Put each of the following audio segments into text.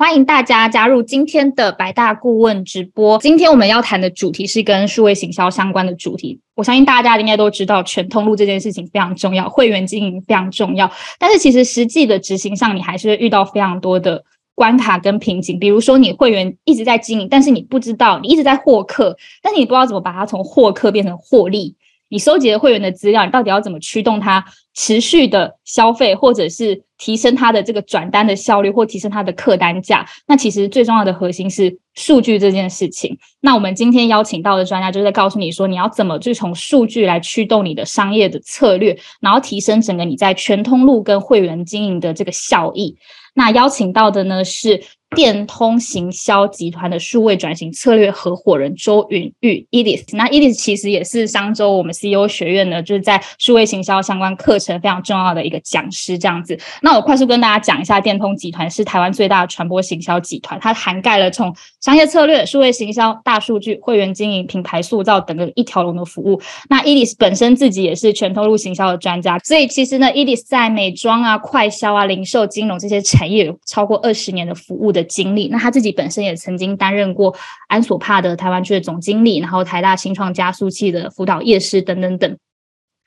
欢迎大家加入今天的百大顾问直播。今天我们要谈的主题是跟数位行销相关的主题。我相信大家应该都知道，全通路这件事情非常重要，会员经营非常重要。但是其实实际的执行上，你还是会遇到非常多的关卡跟瓶颈。比如说，你会员一直在经营，但是你不知道，你一直在获客，但是你不知道怎么把它从获客变成获利。你收集了会员的资料，你到底要怎么驱动它持续的消费，或者是提升它的这个转单的效率，或提升它的客单价？那其实最重要的核心是数据这件事情。那我们今天邀请到的专家，就是在告诉你说，你要怎么去从数据来驱动你的商业的策略，然后提升整个你在全通路跟会员经营的这个效益。那邀请到的呢是。电通行销集团的数位转型策略合伙人周云玉 Edith，那 Edith 其实也是上周我们 CEO 学院呢，就是在数位行销相关课程非常重要的一个讲师，这样子。那我快速跟大家讲一下，电通集团是台湾最大的传播行销集团，它涵盖了从商业策略、数位行销、大数据、会员经营、品牌塑造等等一条龙的服务。那 Edith 本身自己也是全通路行销的专家，所以其实呢，Edith 在美妆啊、快销啊、零售、金融这些产业有超过二十年的服务的。经历，那他自己本身也曾经担任过安索帕的台湾区的总经理，然后台大新创加速器的辅导业师等等等。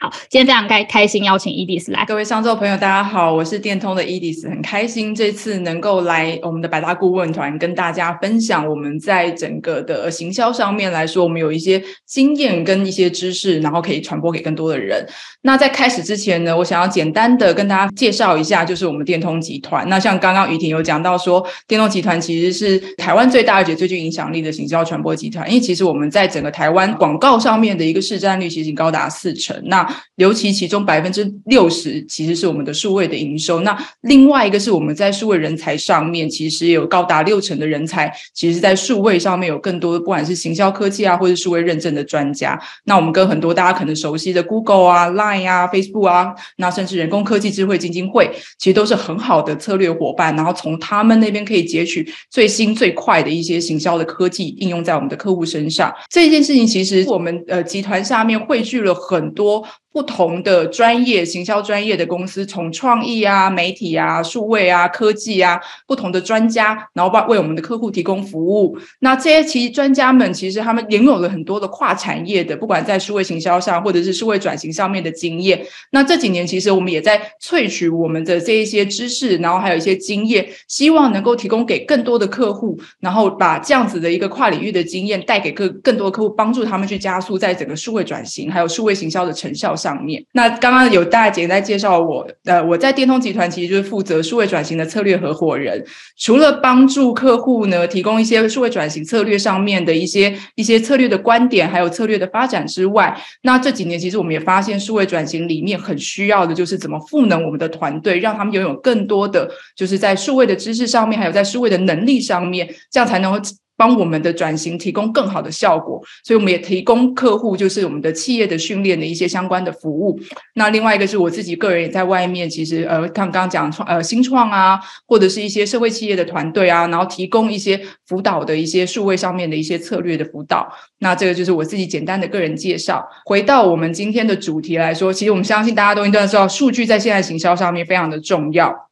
好，今天非常开开心邀请 Edis 来，各位商周朋友，大家好，我是电通的 Edis，很开心这次能够来我们的百大顾问团，跟大家分享我们在整个的行销上面来说，我们有一些经验跟一些知识，然后可以传播给更多的人。那在开始之前呢，我想要简单的跟大家介绍一下，就是我们电通集团。那像刚刚于婷有讲到说，电通集团其实是台湾最大而且最具影响力的行销传播集团，因为其实我们在整个台湾广告上面的一个市占率其实高达四成。那尤其其中百分之六十其实是我们的数位的营收，那另外一个是我们在数位人才上面，其实有高达六成的人才，其实在数位上面有更多的，不管是行销科技啊，或者数位认证的专家。那我们跟很多大家可能熟悉的 Google 啊、Line 啊、Facebook 啊，那甚至人工科技智慧基金会，其实都是很好的策略伙伴。然后从他们那边可以截取最新最快的一些行销的科技，应用在我们的客户身上。这件事情其实我们呃集团下面汇聚了很多。不同的专业行销专业的公司，从创意啊、媒体啊、数位啊、科技啊，不同的专家，然后把为我们的客户提供服务。那这些其实专家们，其实他们拥有了很多的跨产业的，不管在数位行销上，或者是数位转型上面的经验。那这几年，其实我们也在萃取我们的这一些知识，然后还有一些经验，希望能够提供给更多的客户，然后把这样子的一个跨领域的经验带给更更多客户，帮助他们去加速在整个数位转型还有数位行销的成效。上面那刚刚有大姐在介绍我，呃，我在电通集团其实就是负责数位转型的策略合伙人。除了帮助客户呢，提供一些数位转型策略上面的一些一些策略的观点，还有策略的发展之外，那这几年其实我们也发现，数位转型里面很需要的就是怎么赋能我们的团队，让他们拥有更多的就是在数位的知识上面，还有在数位的能力上面，这样才能够。帮我们的转型提供更好的效果，所以我们也提供客户就是我们的企业的训练的一些相关的服务。那另外一个是我自己个人也在外面，其实呃，刚刚讲创呃新创啊，或者是一些社会企业的团队啊，然后提供一些辅导的一些数位上面的一些策略的辅导。那这个就是我自己简单的个人介绍。回到我们今天的主题来说，其实我们相信大家都应该知道，数据在现在行销上面非常的重要。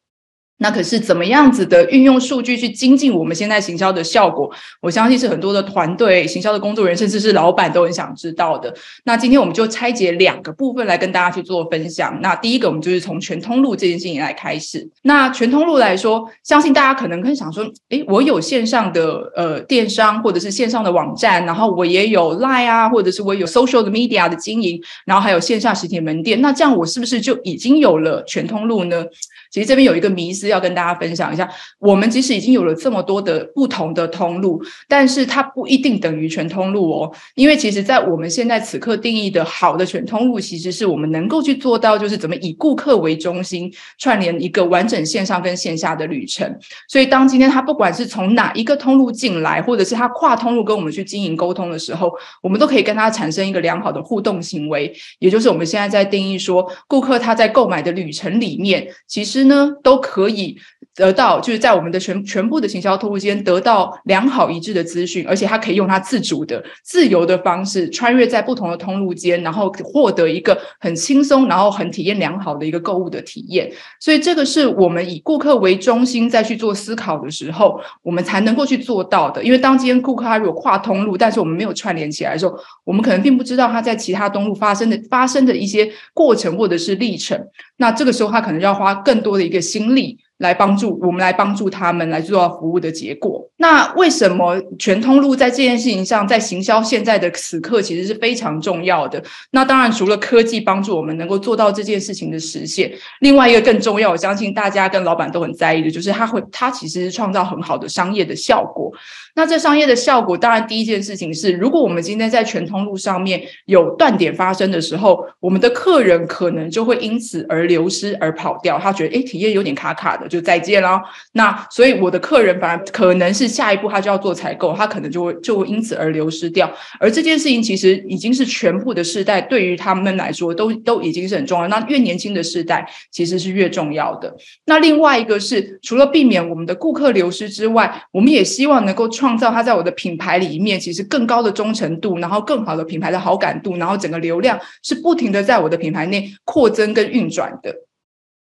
那可是怎么样子的运用数据去精进我们现在行销的效果？我相信是很多的团队、行销的工作人员，甚至是老板都很想知道的。那今天我们就拆解两个部分来跟大家去做分享。那第一个，我们就是从全通路这件事情来开始。那全通路来说，相信大家可能会想说：，诶，我有线上的呃电商，或者是线上的网站，然后我也有 Line 啊，或者是我有 Social 的 Media 的经营，然后还有线下实体门店。那这样我是不是就已经有了全通路呢？其实这边有一个迷思要跟大家分享一下，我们即使已经有了这么多的不同的通路，但是它不一定等于全通路哦。因为其实，在我们现在此刻定义的好的全通路，其实是我们能够去做到，就是怎么以顾客为中心，串联一个完整线上跟线下的旅程。所以，当今天他不管是从哪一个通路进来，或者是他跨通路跟我们去经营沟通的时候，我们都可以跟他产生一个良好的互动行为。也就是我们现在在定义说，顾客他在购买的旅程里面，其实。呢，都可以以得到就是在我们的全全部的行销通路间得到良好一致的资讯，而且他可以用他自主的、自由的方式穿越在不同的通路间，然后获得一个很轻松、然后很体验良好的一个购物的体验。所以这个是我们以顾客为中心再去做思考的时候，我们才能够去做到的。因为当今天顾客他如果跨通路，但是我们没有串联起来的时候，我们可能并不知道他在其他东路发生的发生的一些过程或者是历程。那这个时候他可能要花更多的一个心力。来帮助我们，来帮助他们来做到服务的结果。那为什么全通路在这件事情上，在行销现在的此刻其实是非常重要的？那当然，除了科技帮助我们能够做到这件事情的实现，另外一个更重要，我相信大家跟老板都很在意的，就是它会，它其实是创造很好的商业的效果。那这商业的效果，当然第一件事情是，如果我们今天在全通路上面有断点发生的时候，我们的客人可能就会因此而流失而跑掉，他觉得诶体验有点卡卡的。就再见了。那所以我的客人反而可能是下一步他就要做采购，他可能就会就会因此而流失掉。而这件事情其实已经是全部的世代对于他们来说都都已经是很重要。那越年轻的世代其实是越重要的。那另外一个是除了避免我们的顾客流失之外，我们也希望能够创造它在我的品牌里面其实更高的忠诚度，然后更好的品牌的好感度，然后整个流量是不停的在我的品牌内扩增跟运转的。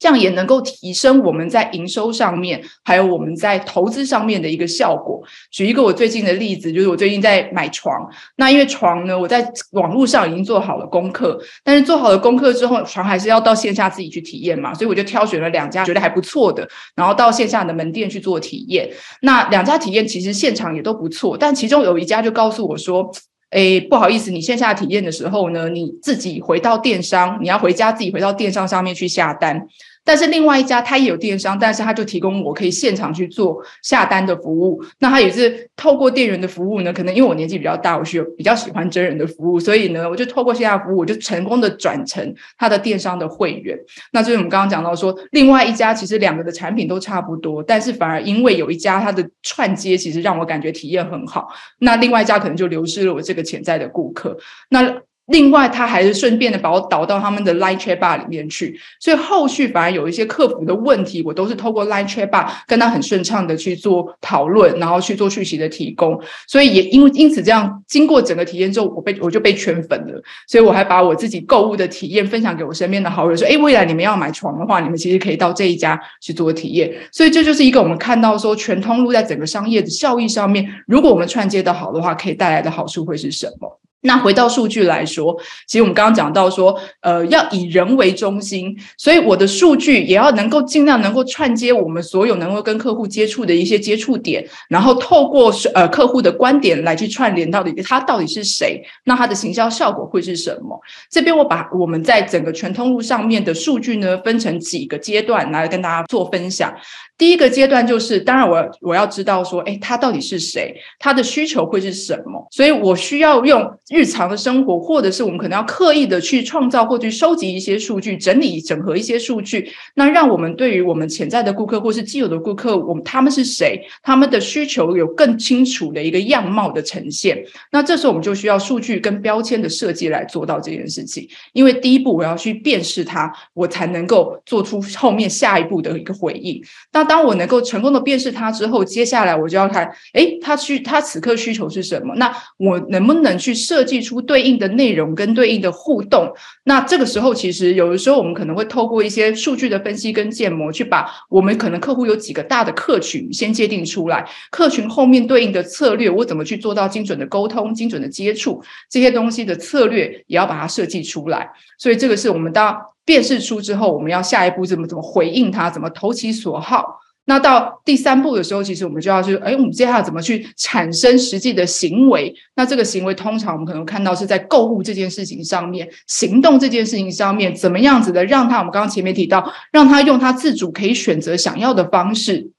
这样也能够提升我们在营收上面，还有我们在投资上面的一个效果。举一个我最近的例子，就是我最近在买床。那因为床呢，我在网络上已经做好了功课，但是做好了功课之后，床还是要到线下自己去体验嘛，所以我就挑选了两家觉得还不错的，然后到线下的门店去做体验。那两家体验其实现场也都不错，但其中有一家就告诉我说。哎，不好意思，你线下体验的时候呢，你自己回到电商，你要回家自己回到电商上面去下单。但是另外一家他也有电商，但是他就提供我可以现场去做下单的服务。那他也是透过店员的服务呢，可能因为我年纪比较大，我是比较喜欢真人的服务，所以呢，我就透过线下服务，我就成功的转成他的电商的会员。那就是我们刚刚讲到说，另外一家其实两个的产品都差不多，但是反而因为有一家它的串接，其实让我感觉体验很好。那另外一家可能就流失了我这个潜在的顾客。那另外，他还是顺便的把我导到他们的 Line Chat Bar 里面去，所以后续反而有一些客服的问题，我都是透过 Line Chat Bar 跟他很顺畅的去做讨论，然后去做讯息的提供。所以也因为因此这样，经过整个体验之后，我被我就被圈粉了。所以我还把我自己购物的体验分享给我身边的好友，说：“哎，未来你们要买床的话，你们其实可以到这一家去做体验。”所以这就是一个我们看到说全通路在整个商业的效益上面，如果我们串接的好的话，可以带来的好处会是什么？那回到数据来说，其实我们刚刚讲到说，呃，要以人为中心，所以我的数据也要能够尽量能够串接我们所有能够跟客户接触的一些接触点，然后透过呃客户的观点来去串联到底他到底是谁，那他的行销效果会是什么？这边我把我们在整个全通路上面的数据呢，分成几个阶段来跟大家做分享。第一个阶段就是，当然我我要知道说，哎，他到底是谁，他的需求会是什么，所以我需要用日常的生活，或者是我们可能要刻意的去创造或去收集一些数据，整理整合一些数据，那让我们对于我们潜在的顾客或是既有的顾客，我们他们是谁，他们的需求有更清楚的一个样貌的呈现。那这时候我们就需要数据跟标签的设计来做到这件事情，因为第一步我要去辨识它，我才能够做出后面下一步的一个回应。那当我能够成功的辨识它之后，接下来我就要看，哎，他需他此刻需求是什么？那我能不能去设计出对应的内容跟对应的互动？那这个时候，其实有的时候我们可能会透过一些数据的分析跟建模，去把我们可能客户有几个大的客群先界定出来，客群后面对应的策略，我怎么去做到精准的沟通、精准的接触这些东西的策略，也要把它设计出来。所以这个是我们当辨识出之后，我们要下一步怎么怎么回应他，怎么投其所好。那到第三步的时候，其实我们就要去，哎，我们接下来怎么去产生实际的行为？那这个行为通常我们可能看到是在购物这件事情上面，行动这件事情上面，怎么样子的让他？我们刚刚前面提到，让他用他自主可以选择想要的方式。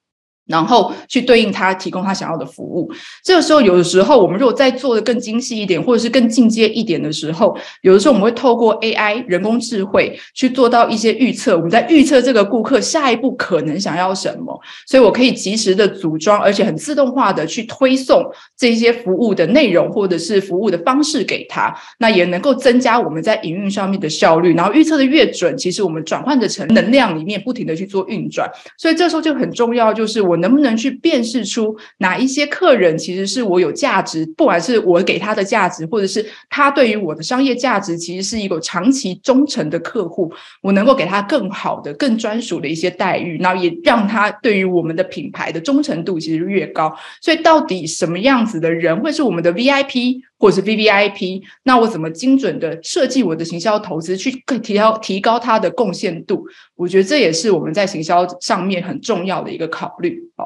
然后去对应他提供他想要的服务。这个时候，有的时候我们如果再做的更精细一点，或者是更进阶一点的时候，有的时候我们会透过 AI 人工智慧去做到一些预测。我们在预测这个顾客下一步可能想要什么，所以我可以及时的组装，而且很自动化的去推送这些服务的内容或者是服务的方式给他。那也能够增加我们在营运上面的效率。然后预测的越准，其实我们转换的成能量里面不停的去做运转。所以这时候就很重要，就是我。能不能去辨识出哪一些客人其实是我有价值，不管是我给他的价值，或者是他对于我的商业价值，其实是一个长期忠诚的客户，我能够给他更好的、更专属的一些待遇，然后也让他对于我们的品牌的忠诚度其实越高。所以，到底什么样子的人会是我们的 VIP？或者是 V V I P，那我怎么精准的设计我的行销投资，去提高提高它的贡献度？我觉得这也是我们在行销上面很重要的一个考虑。哦，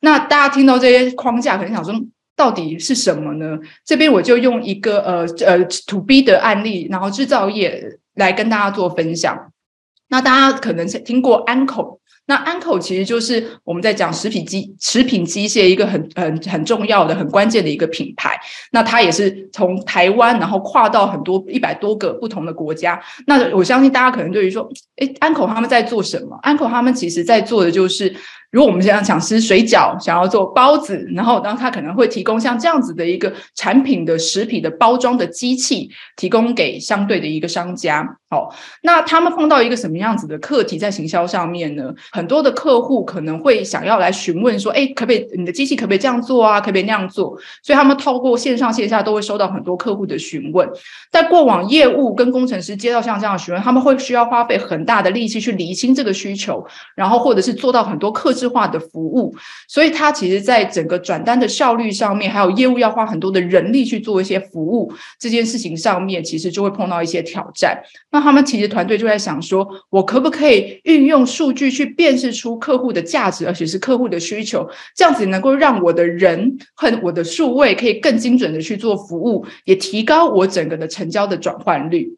那大家听到这些框架，可能想说，到底是什么呢？这边我就用一个呃呃 To B 的案例，然后制造业来跟大家做分享。那大家可能听过安口。那安口其实就是我们在讲食品机食品机械一个很很很重要的很关键的一个品牌。那它也是从台湾然后跨到很多一百多个不同的国家。那我相信大家可能对于说，哎，安口他们在做什么？安口他们其实在做的就是。如果我们想想吃水饺，想要做包子，然后，然后他可能会提供像这样子的一个产品的食品的包装的机器，提供给相对的一个商家。好，那他们碰到一个什么样子的课题在行销上面呢？很多的客户可能会想要来询问说，哎，可不可以你的机器可不可以这样做啊？可不可以那样做？所以他们透过线上线下都会收到很多客户的询问。在过往业务跟工程师接到像这样的询问，他们会需要花费很大的力气去厘清这个需求，然后或者是做到很多客制。化的服务，所以他其实在整个转单的效率上面，还有业务要花很多的人力去做一些服务这件事情上面，其实就会碰到一些挑战。那他们其实团队就在想说，我可不可以运用数据去辨识出客户的价值，而且是客户的需求，这样子能够让我的人和我的数位可以更精准的去做服务，也提高我整个的成交的转换率。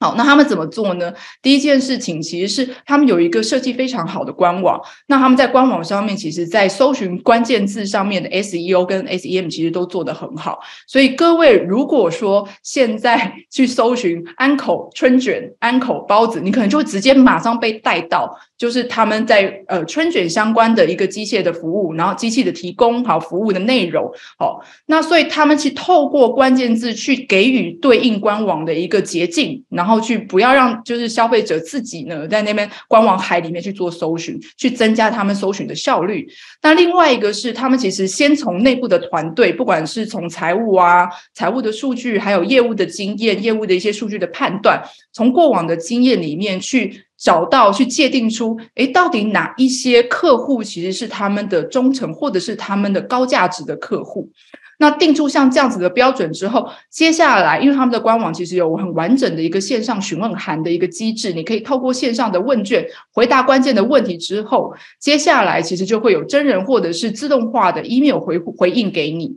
好，那他们怎么做呢？第一件事情其实是他们有一个设计非常好的官网。那他们在官网上面，其实在搜寻关键字上面的 SEO 跟 SEM 其实都做得很好。所以各位如果说现在 去搜寻安口春卷、安口包子，你可能就会直接马上被带到，就是他们在呃春卷相关的一个机械的服务，然后机器的提供好服务的内容。好，那所以他们去透过关键字去给予对应官网的一个捷径，然后。然后去不要让就是消费者自己呢在那边官网海里面去做搜寻，去增加他们搜寻的效率。那另外一个是他们其实先从内部的团队，不管是从财务啊、财务的数据，还有业务的经验、业务的一些数据的判断，从过往的经验里面去找到、去界定出，哎，到底哪一些客户其实是他们的忠诚，或者是他们的高价值的客户。那定出像这样子的标准之后，接下来，因为他们的官网其实有很完整的一个线上询问函的一个机制，你可以透过线上的问卷回答关键的问题之后，接下来其实就会有真人或者是自动化的 email 回回应给你。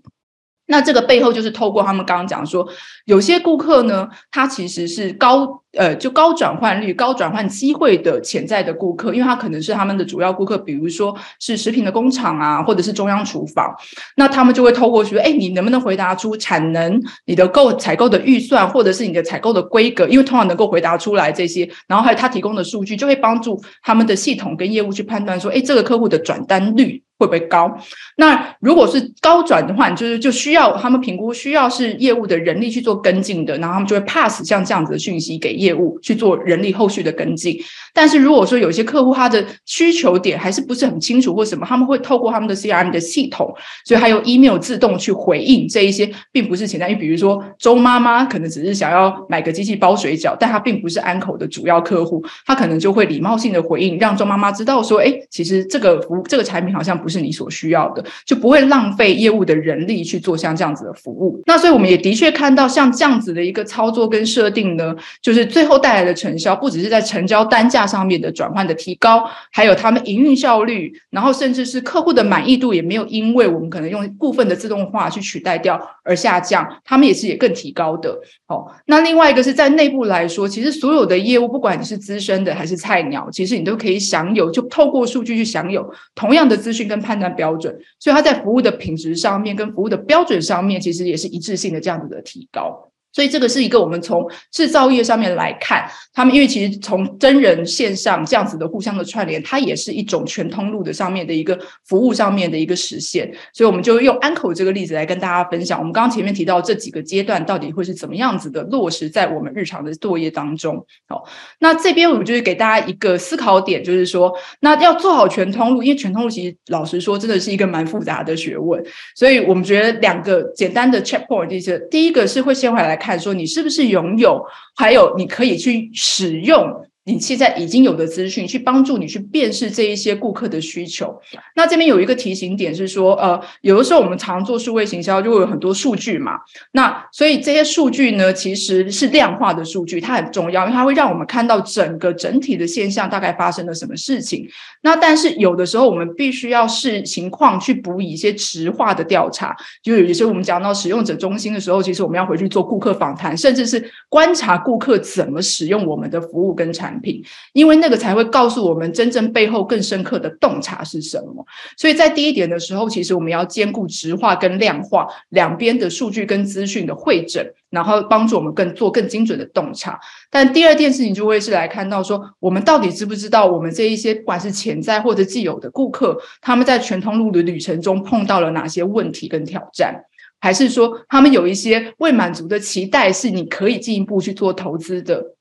那这个背后就是透过他们刚刚讲说，有些顾客呢，他其实是高。呃，就高转换率、高转换机会的潜在的顾客，因为他可能是他们的主要顾客，比如说是食品的工厂啊，或者是中央厨房，那他们就会透过说，哎，你能不能回答出产能、你的购采购的预算，或者是你的采购的规格？因为通常能够回答出来这些，然后还有他提供的数据，就会帮助他们的系统跟业务去判断说，哎，这个客户的转单率会不会高？那如果是高转的话，就是就需要他们评估，需要是业务的人力去做跟进的，然后他们就会 pass 像这样子的讯息给。业务去做人力后续的跟进，但是如果说有些客户他的需求点还是不是很清楚或什么，他们会透过他们的 CRM 的系统，所以还有 email 自动去回应这一些，并不是潜在。因为比如说周妈妈可能只是想要买个机器包水饺，但她并不是安口的主要客户，她可能就会礼貌性的回应，让周妈妈知道说，哎，其实这个服务这个产品好像不是你所需要的，就不会浪费业务的人力去做像这样子的服务。那所以我们也的确看到像这样子的一个操作跟设定呢，就是。最后带来的成效，不只是在成交单价上面的转换的提高，还有他们营运效率，然后甚至是客户的满意度也没有因为我们可能用部分的自动化去取代掉而下降，他们也是也更提高的。哦，那另外一个是在内部来说，其实所有的业务，不管你是资深的还是菜鸟，其实你都可以享有，就透过数据去享有同样的资讯跟判断标准，所以它在服务的品质上面跟服务的标准上面，其实也是一致性的这样子的提高。所以这个是一个我们从制造业上面来看，他们因为其实从真人线上这样子的互相的串联，它也是一种全通路的上面的一个服务上面的一个实现。所以我们就用安口这个例子来跟大家分享。我们刚刚前面提到这几个阶段到底会是怎么样子的落实在我们日常的作业当中。好，那这边我们就是给大家一个思考点，就是说，那要做好全通路，因为全通路其实老实说真的是一个蛮复杂的学问。所以我们觉得两个简单的 check point，就是第一个是会先回来。看说你是不是拥有，还有你可以去使用。你现在已经有的资讯，去帮助你去辨识这一些顾客的需求。那这边有一个提醒点是说，呃，有的时候我们常做数位行销，就会有很多数据嘛。那所以这些数据呢，其实是量化的数据，它很重要，因为它会让我们看到整个整体的现象大概发生了什么事情。那但是有的时候我们必须要视情况去补以一些直化的调查，就有一些我们讲到使用者中心的时候，其实我们要回去做顾客访谈，甚至是观察顾客怎么使用我们的服务跟产。产品，因为那个才会告诉我们真正背后更深刻的洞察是什么。所以在第一点的时候，其实我们要兼顾直化跟量化两边的数据跟资讯的会诊，然后帮助我们更做更精准的洞察。但第二件事情就会是来看到说，我们到底知不知道我们这一些不管是潜在或者既有的顾客，他们在全通路的旅程中碰到了哪些问题跟挑战，还是说他们有一些未满足的期待，是你可以进一步去做投资的。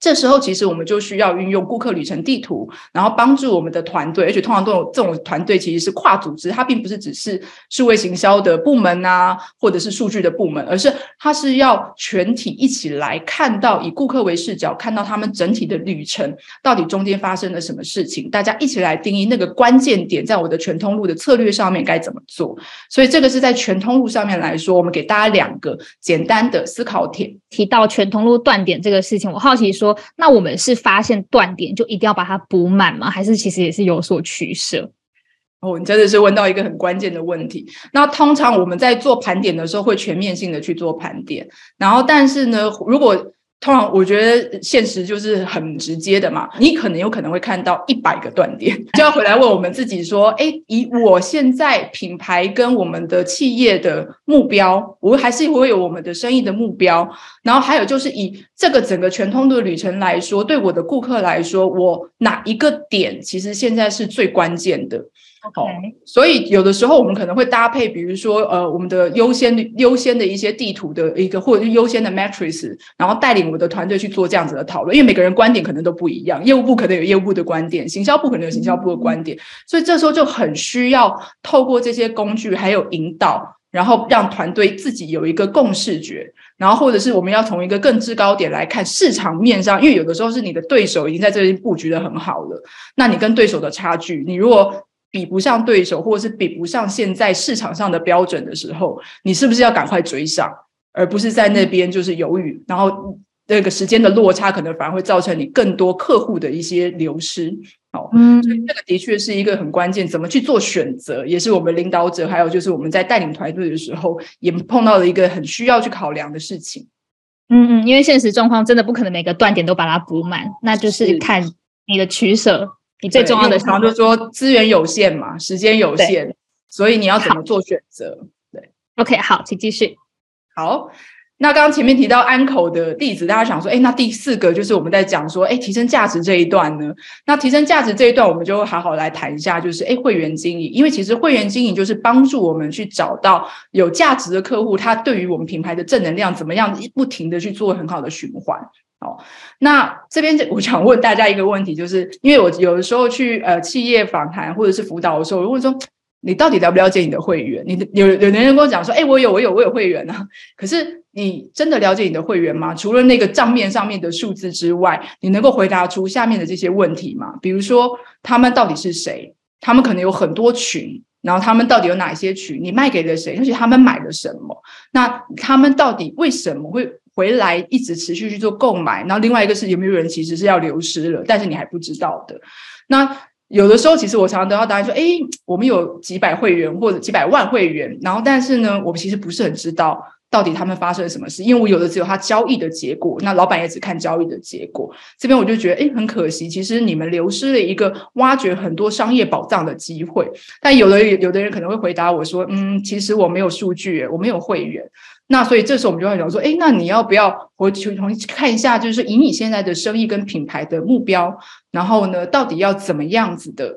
这时候，其实我们就需要运用顾客旅程地图，然后帮助我们的团队，而且通常都有这种团队其实是跨组织，它并不是只是数位行销的部门啊，或者是数据的部门，而是它是要全体一起来看到，以顾客为视角，看到他们整体的旅程到底中间发生了什么事情，大家一起来定义那个关键点，在我的全通路的策略上面该怎么做。所以这个是在全通路上面来说，我们给大家两个简单的思考点。提到全通路断点这个事情，我好奇说。那我们是发现断点就一定要把它补满吗？还是其实也是有所取舍？哦，你真的是问到一个很关键的问题。那通常我们在做盘点的时候，会全面性的去做盘点，然后但是呢，如果通常我觉得现实就是很直接的嘛，你可能有可能会看到一百个断点，就要回来问我们自己说：，哎，以我现在品牌跟我们的企业的目标，我还是会有我们的生意的目标，然后还有就是以这个整个全通的旅程来说，对我的顾客来说，我哪一个点其实现在是最关键的。好，所以有的时候我们可能会搭配，比如说呃，我们的优先优先的一些地图的一个，或者是优先的 matrix，然后带领我的团队去做这样子的讨论。因为每个人观点可能都不一样，业务部可能有业务部的观点，行销部可能有行销部的观点，所以这时候就很需要透过这些工具还有引导，然后让团队自己有一个共视觉，然后或者是我们要从一个更制高点来看市场面上，因为有的时候是你的对手已经在这边布局的很好了，那你跟对手的差距，你如果比不上对手，或者是比不上现在市场上的标准的时候，你是不是要赶快追上，而不是在那边就是犹豫，然后那个时间的落差可能反而会造成你更多客户的一些流失。好，嗯，所以这个的确是一个很关键，怎么去做选择，也是我们领导者，还有就是我们在带领团队的时候，也碰到了一个很需要去考量的事情。嗯嗯，因为现实状况真的不可能每个断点都把它补满，那就是看你的取舍。你最重要的，常就说资源有限嘛，时间有限，所以你要怎么做选择？对，OK，好，请继续。好，那刚刚前面提到安口的例子，大家想说，哎，那第四个就是我们在讲说，哎，提升价值这一段呢？那提升价值这一段，我们就好好来谈一下，就是哎，会员经营，因为其实会员经营就是帮助我们去找到有价值的客户，他对于我们品牌的正能量怎么样，不停的去做很好的循环。哦，那这边我想问大家一个问题，就是因为我有的时候去呃企业访谈或者是辅导的时候，我问说你到底了不了解你的会员？你的有有人跟我讲说，哎，我有我有我有会员啊，可是你真的了解你的会员吗？除了那个账面上面的数字之外，你能够回答出下面的这些问题吗？比如说他们到底是谁？他们可能有很多群，然后他们到底有哪些群？你卖给了谁？而且他们买了什么？那他们到底为什么会？回来一直持续去做购买，然后另外一个是有没有人其实是要流失了，但是你还不知道的。那有的时候，其实我常常得到答案说：“哎，我们有几百会员或者几百万会员，然后但是呢，我们其实不是很知道到底他们发生了什么事？因为我有的只有他交易的结果，那老板也只看交易的结果。这边我就觉得，哎，很可惜，其实你们流失了一个挖掘很多商业宝藏的机会。但有的有的人可能会回答我说，嗯，其实我没有数据，我没有会员。那所以这时候我们就会聊说，哎，那你要不要回去重新看一下，就是以你现在的生意跟品牌的目标，然后呢，到底要怎么样子的，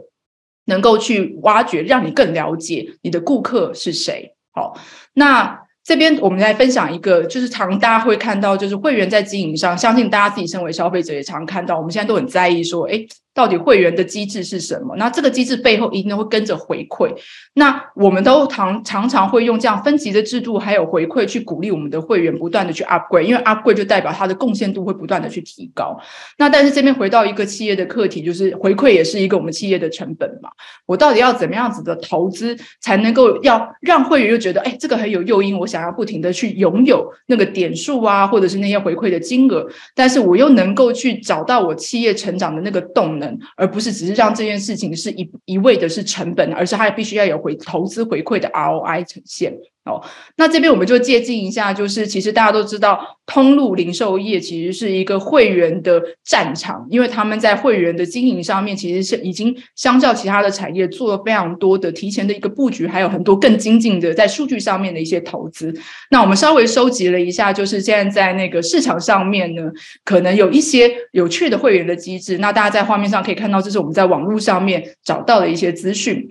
能够去挖掘，让你更了解你的顾客是谁？好，那。这边我们来分享一个，就是常大家会看到，就是会员在经营上，相信大家自己身为消费者也常看到，我们现在都很在意说，哎。到底会员的机制是什么？那这个机制背后一定会跟着回馈。那我们都常常常会用这样分级的制度，还有回馈去鼓励我们的会员不断的去 upgrade，因为 upgrade 就代表它的贡献度会不断的去提高。那但是这边回到一个企业的课题，就是回馈也是一个我们企业的成本嘛。我到底要怎么样子的投资，才能够要让会员又觉得，哎，这个很有诱因，我想要不停的去拥有那个点数啊，或者是那些回馈的金额，但是我又能够去找到我企业成长的那个动能。而不是只是让这件事情是一一味的是成本，而是它必须要有回投资回馈的 ROI 呈现。哦，那这边我们就借鉴一下，就是其实大家都知道，通路零售业其实是一个会员的战场，因为他们在会员的经营上面，其实是已经相较其他的产业做了非常多的提前的一个布局，还有很多更精进的在数据上面的一些投资。那我们稍微收集了一下，就是现在在那个市场上面呢，可能有一些有趣的会员的机制。那大家在画面上可以看到，这是我们在网络上面找到的一些资讯。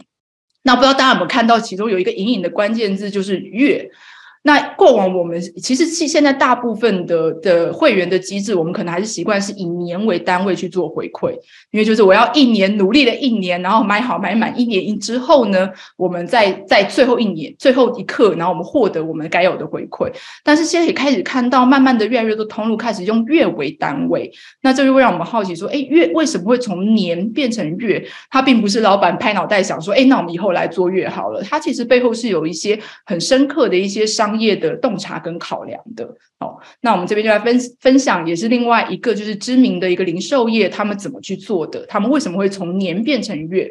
那不知道大家有没有看到，其中有一个隐隐的关键字，就是月。那过往我们其实是现在大部分的的会员的机制，我们可能还是习惯是以年为单位去做回馈，因为就是我要一年努力了一年，然后买好买满一年之后呢，我们在在最后一年最后一刻，然后我们获得我们该有的回馈。但是现在也开始看到，慢慢的越来越多通路开始用月为单位，那这就会让我们好奇说，哎，月为什么会从年变成月？它并不是老板拍脑袋想说，哎，那我们以后来做月好了。它其实背后是有一些很深刻的一些商。商业的洞察跟考量的，哦，那我们这边就来分分享，也是另外一个就是知名的一个零售业，他们怎么去做的？他们为什么会从年变成月？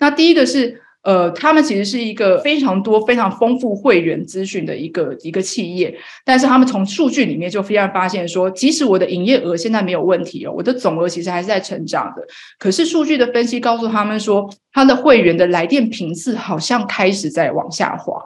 那第一个是，呃，他们其实是一个非常多、非常丰富会员资讯的一个一个企业，但是他们从数据里面就非常发现说，即使我的营业额现在没有问题哦，我的总额其实还是在成长的，可是数据的分析告诉他们说，他的会员的来电频次好像开始在往下滑。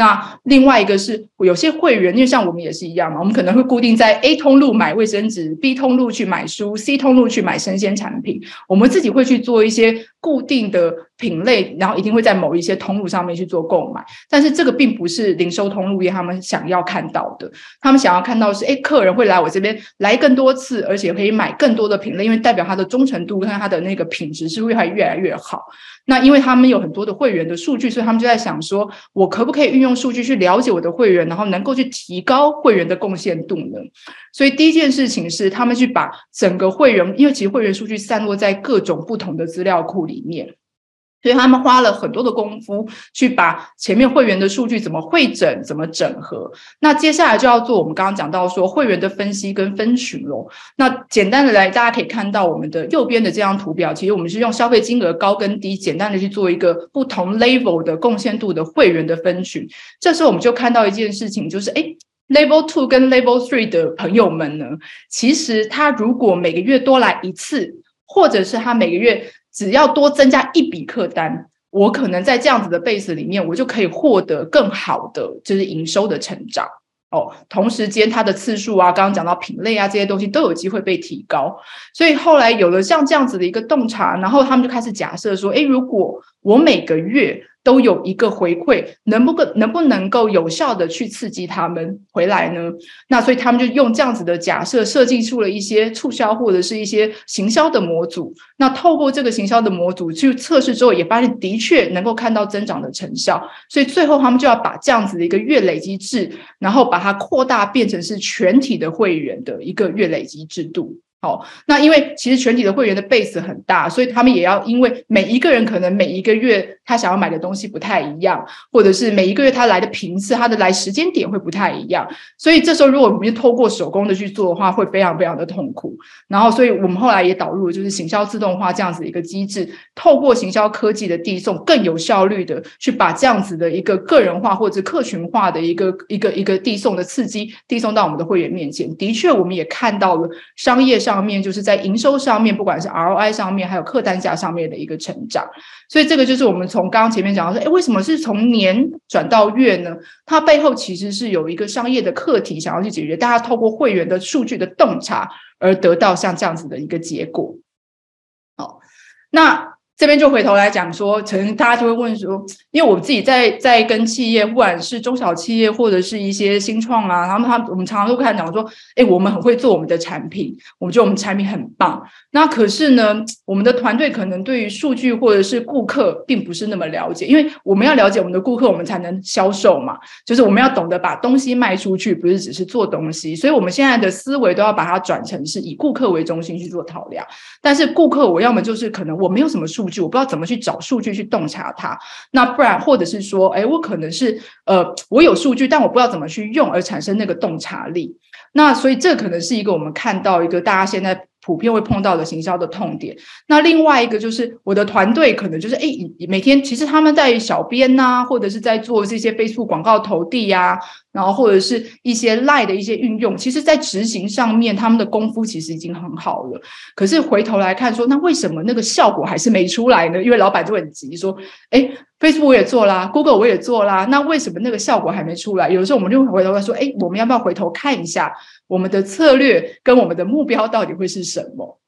那另外一个是有些会员，因为像我们也是一样嘛，我们可能会固定在 A 通路买卫生纸，B 通路去买书，C 通路去买生鲜产品。我们自己会去做一些固定的品类，然后一定会在某一些通路上面去做购买。但是这个并不是零售通路业他们想要看到的，他们想要看到是，哎，客人会来我这边来更多次，而且可以买更多的品类，因为代表他的忠诚度跟他的那个品质是会还越来越好。那因为他们有很多的会员的数据，所以他们就在想说，我可不可以运用数据去了解我的会员，然后能够去提高会员的贡献度呢？所以第一件事情是，他们去把整个会员，因为其实会员数据散落在各种不同的资料库里面。所以他们花了很多的功夫去把前面会员的数据怎么会诊、怎么整合。那接下来就要做我们刚刚讲到说会员的分析跟分群喽。那简单的来，大家可以看到我们的右边的这张图表，其实我们是用消费金额高跟低，简单的去做一个不同 level 的贡献度的会员的分群。这时候我们就看到一件事情，就是哎，level two 跟 level three 的朋友们呢，其实他如果每个月多来一次，或者是他每个月。只要多增加一笔客单，我可能在这样子的 base 里面，我就可以获得更好的就是营收的成长哦。同时间，它的次数啊，刚刚讲到品类啊这些东西都有机会被提高。所以后来有了像这样子的一个洞察，然后他们就开始假设说：，诶，如果我每个月都有一个回馈，能不能能不能够有效的去刺激他们回来呢？那所以他们就用这样子的假设，设计出了一些促销或者是一些行销的模组。那透过这个行销的模组去测试之后，也发现的确能够看到增长的成效。所以最后他们就要把这样子的一个月累积制，然后把它扩大变成是全体的会员的一个月累积制度。好，那因为其实全体的会员的 base 很大，所以他们也要因为每一个人可能每一个月他想要买的东西不太一样，或者是每一个月他来的频次、他的来时间点会不太一样，所以这时候如果我们透过手工的去做的话，会非常非常的痛苦。然后，所以我们后来也导入了就是行销自动化这样子一个机制，透过行销科技的递送，更有效率的去把这样子的一个个人化或者客群化的一个一个一个递送的刺激递送到我们的会员面前。的确，我们也看到了商业上。上面就是在营收上面，不管是 ROI 上面，还有客单价上面的一个成长，所以这个就是我们从刚刚前面讲到说，哎，为什么是从年转到月呢？它背后其实是有一个商业的课题想要去解决，大家透过会员的数据的洞察而得到像这样子的一个结果。好，那。这边就回头来讲说，可能大家就会问说，因为我自己在在跟企业，不管是中小企业或者是一些新创啊，他们他我们常常都看讲说，哎，我们很会做我们的产品，我们觉得我们产品很棒。那可是呢，我们的团队可能对于数据或者是顾客并不是那么了解，因为我们要了解我们的顾客，我们才能销售嘛。就是我们要懂得把东西卖出去，不是只是做东西。所以我们现在的思维都要把它转成是以顾客为中心去做讨量。但是顾客，我要么就是可能我没有什么数。我不知道怎么去找数据去洞察它，那不然或者是说，哎，我可能是呃，我有数据，但我不知道怎么去用而产生那个洞察力。那所以这可能是一个我们看到一个大家现在。普遍会碰到的行销的痛点。那另外一个就是我的团队可能就是哎，每天其实他们在小编呐，或者是在做这些飞速广告投递呀，然后或者是一些 lie 的一些运用，其实在执行上面他们的功夫其实已经很好了。可是回头来看说，那为什么那个效果还是没出来呢？因为老板就很急说，哎，Facebook 我也做啦，Google 我也做啦，那为什么那个效果还没出来？有的时候我们就回头来说，哎，我们要不要回头看一下？我们的策略跟我们的目标到底会是什么？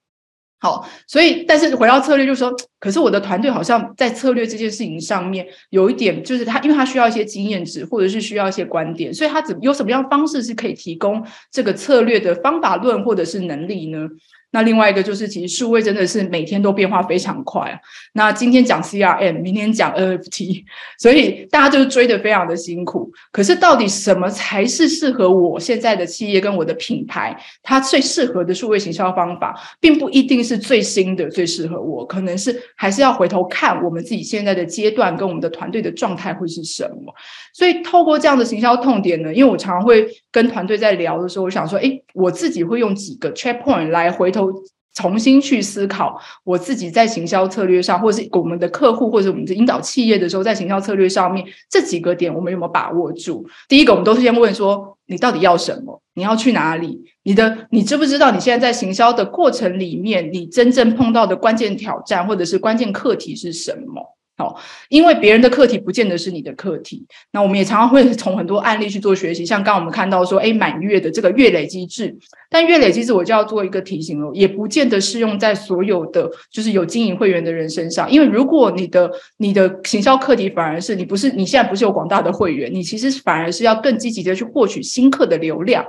好，所以但是回到策略，就是说，可是我的团队好像在策略这件事情上面有一点，就是他因为他需要一些经验值，或者是需要一些观点，所以他怎有什么样方式是可以提供这个策略的方法论或者是能力呢？那另外一个就是，其实数位真的是每天都变化非常快啊。那今天讲 CRM，明天讲 NFT，所以大家就是追的非常的辛苦。可是到底什么才是适合我现在的企业跟我的品牌，它最适合的数位行销方法，并不一定是最新的最适合我，可能是还是要回头看我们自己现在的阶段跟我们的团队的状态会是什么。所以透过这样的行销痛点呢，因为我常常会跟团队在聊的时候，我想说，哎，我自己会用几个 check point 来回头重新去思考我自己在行销策略上，或者是我们的客户或者我们的引导企业的时候，在行销策略上面这几个点，我们有没有把握住？第一个，我们都是先问说，你到底要什么？你要去哪里？你的你知不知道你现在在行销的过程里面，你真正碰到的关键挑战或者是关键课题是什么？好，因为别人的课题不见得是你的课题。那我们也常常会从很多案例去做学习，像刚我们看到说，哎，满月的这个月累机制，但月累机制我就要做一个提醒了，也不见得适用在所有的就是有经营会员的人身上。因为如果你的你的行销课题反而是你不是你现在不是有广大的会员，你其实反而是要更积极的去获取新客的流量。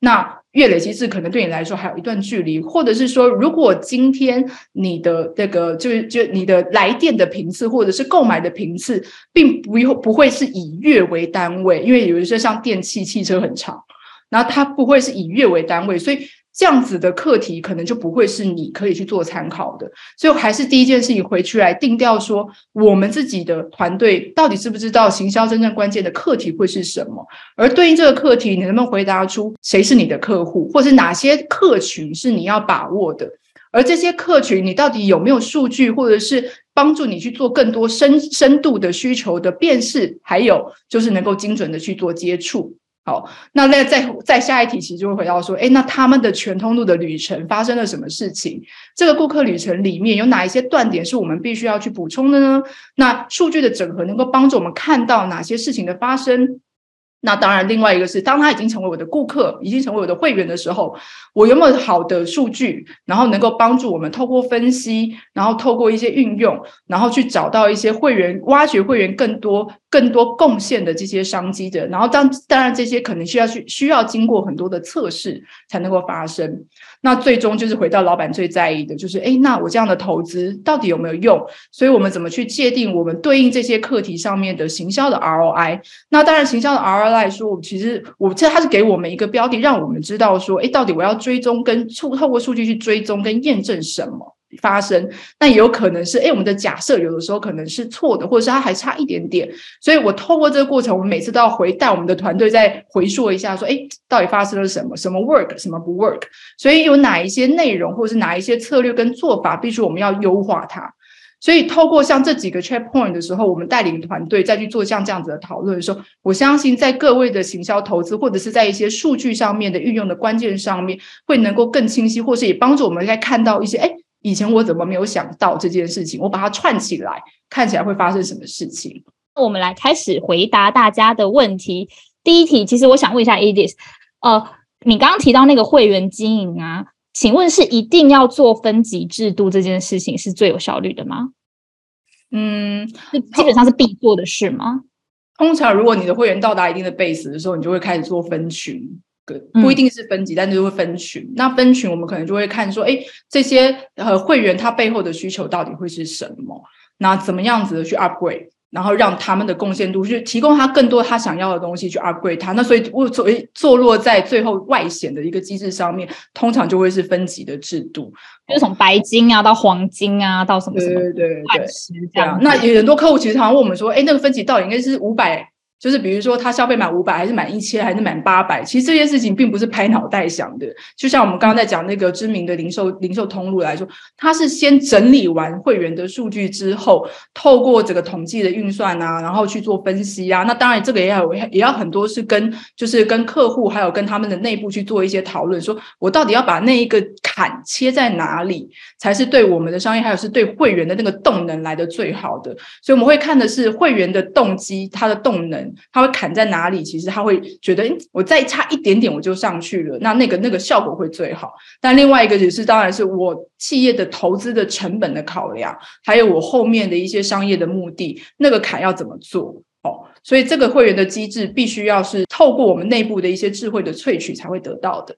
那月累机制可能对你来说还有一段距离，或者是说，如果今天你的这个就是就你的来电的频次，或者是购买的频次，并不用不会是以月为单位，因为有一些像电器、汽车很长，然后它不会是以月为单位，所以。这样子的课题可能就不会是你可以去做参考的，所以还是第一件事情回去来定调说，我们自己的团队到底知不知道行销真正关键的课题会是什么？而对应这个课题，你能不能回答出谁是你的客户，或是哪些客群是你要把握的？而这些客群，你到底有没有数据，或者是帮助你去做更多深深度的需求的辨识？还有就是能够精准的去做接触。好，那那再再下一题，其实就会回到说，哎，那他们的全通路的旅程发生了什么事情？这个顾客旅程里面有哪一些断点是我们必须要去补充的呢？那数据的整合能够帮助我们看到哪些事情的发生？那当然，另外一个是，当他已经成为我的顾客，已经成为我的会员的时候，我有没有好的数据，然后能够帮助我们透过分析，然后透过一些运用，然后去找到一些会员，挖掘会员更多、更多贡献的这些商机的。然后当当然这些可能需要去需要经过很多的测试才能够发生。那最终就是回到老板最在意的，就是哎，那我这样的投资到底有没有用？所以我们怎么去界定我们对应这些课题上面的行销的 ROI？那当然，行销的 ROI 来说，其实我这它是给我们一个标的，让我们知道说，哎，到底我要追踪跟数透过数据去追踪跟验证什么。发生，那也有可能是，哎，我们的假设有的时候可能是错的，或者是它还差一点点。所以我透过这个过程，我们每次都要回带我们的团队再回溯一下，说，哎，到底发生了什么？什么 work，什么不 work？所以有哪一些内容，或者是哪一些策略跟做法，必须我们要优化它。所以透过像这几个 check point 的时候，我们带领团队再去做像这样子的讨论的时候，我相信在各位的行销投资，或者是在一些数据上面的运用的关键上面，会能够更清晰，或是也帮助我们在看到一些，哎。以前我怎么没有想到这件事情？我把它串起来，看起来会发生什么事情？我们来开始回答大家的问题。第一题，其实我想问一下 Edith，呃，你刚刚提到那个会员经营啊，请问是一定要做分级制度这件事情是最有效率的吗？嗯，基本上是必做的事吗？通常，如果你的会员到达一定的 base 的时候，你就会开始做分群。不一定是分级，但是会分群。那分群，我们可能就会看说，哎，这些呃会员他背后的需求到底会是什么？那怎么样子的去 upgrade，然后让他们的贡献度去提供他更多他想要的东西去 upgrade 他。那所以，我作为坐落在最后外显的一个机制上面，通常就会是分级的制度，就是从白金啊到黄金啊到什么什么对对对这样。那有很多客户其实常常问我们说，哎，那个分级到底应该是五百？就是比如说，他消费满五百，还是满一千，还是满八百？其实这件事情并不是拍脑袋想的。就像我们刚刚在讲那个知名的零售零售通路来说，他是先整理完会员的数据之后，透过这个统计的运算啊，然后去做分析啊。那当然，这个也要也要很多是跟就是跟客户还有跟他们的内部去做一些讨论，说我到底要把那一个坎切在哪里，才是对我们的商业还有是对会员的那个动能来的最好的。所以我们会看的是会员的动机，他的动能。他会砍在哪里？其实他会觉得，我再差一点点我就上去了，那那个那个效果会最好。但另外一个也是，当然是我企业的投资的成本的考量，还有我后面的一些商业的目的，那个坎要怎么做？哦，所以这个会员的机制必须要是透过我们内部的一些智慧的萃取才会得到的。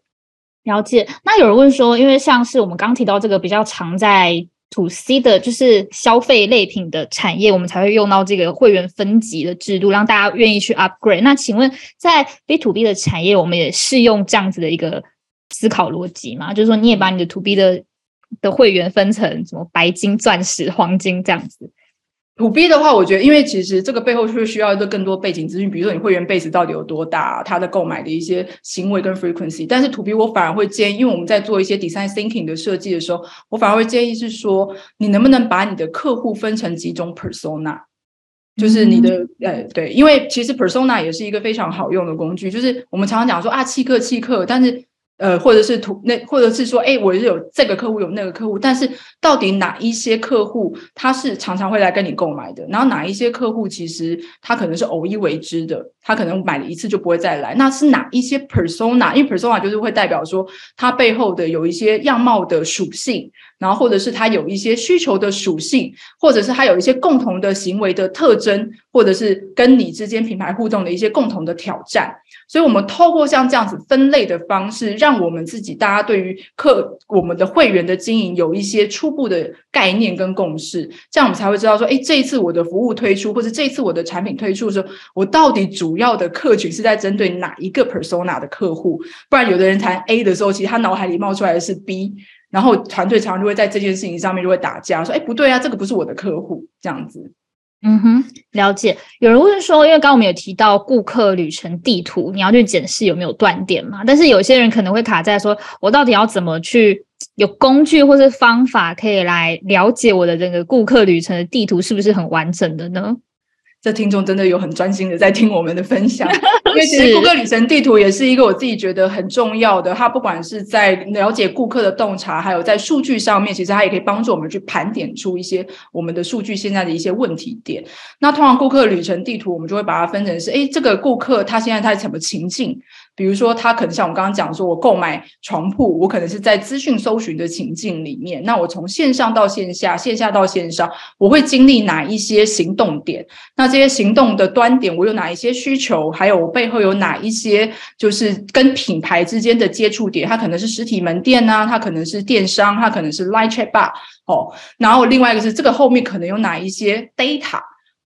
了解。那有人问说，因为像是我们刚提到这个比较常在。To C 的就是消费类品的产业，我们才会用到这个会员分级的制度，让大家愿意去 upgrade。那请问，在 B to B 的产业，我们也适用这样子的一个思考逻辑吗？就是说，你也把你的 to B 的的会员分成什么白金、钻石、黄金这样子？土 B 的话，我觉得，因为其实这个背后是需要一个更多背景资讯，比如说你会员 base 到底有多大，他的购买的一些行为跟 frequency。但是土 B 我反而会建议，因为我们在做一些 design thinking 的设计的时候，我反而会建议是说，你能不能把你的客户分成几种 persona，就是你的呃对，因为其实 persona 也是一个非常好用的工具，就是我们常常讲说啊，契客契客，但是。呃，或者是图那，或者是说，哎，我是有这个客户，有那个客户，但是到底哪一些客户他是常常会来跟你购买的？然后哪一些客户其实他可能是偶一为之的，他可能买了一次就不会再来。那是哪一些 persona？因为 persona 就是会代表说他背后的有一些样貌的属性。然后，或者是他有一些需求的属性，或者是他有一些共同的行为的特征，或者是跟你之间品牌互动的一些共同的挑战。所以，我们透过像这样子分类的方式，让我们自己大家对于客我们的会员的经营有一些初步的概念跟共识，这样我们才会知道说，哎，这一次我的服务推出，或者这一次我的产品推出的时候，我到底主要的客群是在针对哪一个 persona 的客户？不然，有的人谈 A 的时候，其实他脑海里冒出来的是 B。然后团队常常就会在这件事情上面就会打架，说：“哎，不对啊，这个不是我的客户。”这样子。嗯哼，了解。有人问说，因为刚刚我们有提到顾客旅程地图，你要去检视有没有断点嘛？但是有些人可能会卡在说，我到底要怎么去有工具或是方法可以来了解我的这个顾客旅程的地图是不是很完整的呢？这听众真的有很专心的在听我们的分享，因为其实顾客旅程地图也是一个我自己觉得很重要的。它不管是在了解顾客的洞察，还有在数据上面，其实它也可以帮助我们去盘点出一些我们的数据现在的一些问题点。那通常顾客旅程地图，我们就会把它分成是：哎，这个顾客他现在他什么情境？比如说，他可能像我刚刚讲说，我购买床铺，我可能是在资讯搜寻的情境里面，那我从线上到线下，线下到线上，我会经历哪一些行动点？那这些行动的端点，我有哪一些需求？还有我背后有哪一些就是跟品牌之间的接触点？它可能是实体门店呐，它可能是电商，它可能是 Live Chat Bar 哦。然后另外一个是这个后面可能有哪一些 data？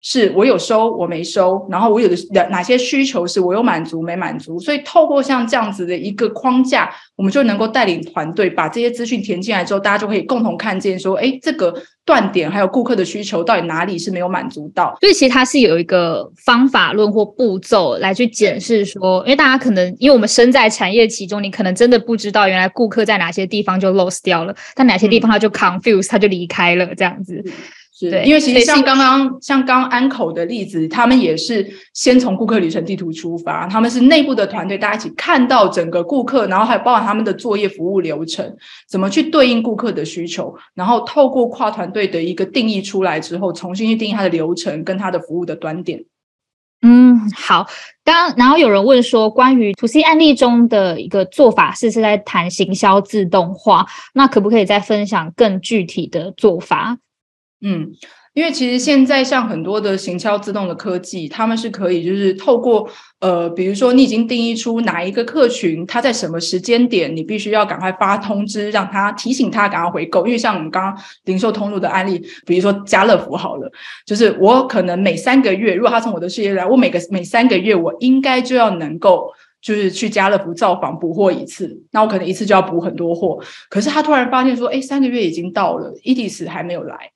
是我有收，我没收，然后我有的哪哪些需求是我有满足没满足，所以透过像这样子的一个框架，我们就能够带领团队把这些资讯填进来之后，大家就可以共同看见说，哎，这个断点还有顾客的需求到底哪里是没有满足到？所以其实它是有一个方法论或步骤来去检视说，因为大家可能因为我们身在产业其中，你可能真的不知道原来顾客在哪些地方就 lost 掉了，但哪些地方他就 confuse，他就离开了这样子。对，因为其实像刚刚像刚安口的例子，他们也是先从顾客旅程地图出发，他们是内部的团队，大家一起看到整个顾客，然后还包含他们的作业服务流程，怎么去对应顾客的需求，然后透过跨团队的一个定义出来之后，重新去定义它的流程跟它的服务的端点。嗯，好。刚然后有人问说，关于 To C 案例中的一个做法是是在谈行销自动化，那可不可以再分享更具体的做法？嗯，因为其实现在像很多的行销自动的科技，他们是可以就是透过呃，比如说你已经定义出哪一个客群，他在什么时间点，你必须要赶快发通知，让他提醒他赶快回购。因为像我们刚刚零售通路的案例，比如说家乐福好了，就是我可能每三个月，如果他从我的事业来，我每个每三个月我应该就要能够就是去家乐福造访补货一次，那我可能一次就要补很多货。可是他突然发现说，哎，三个月已经到了伊迪丝还没有来。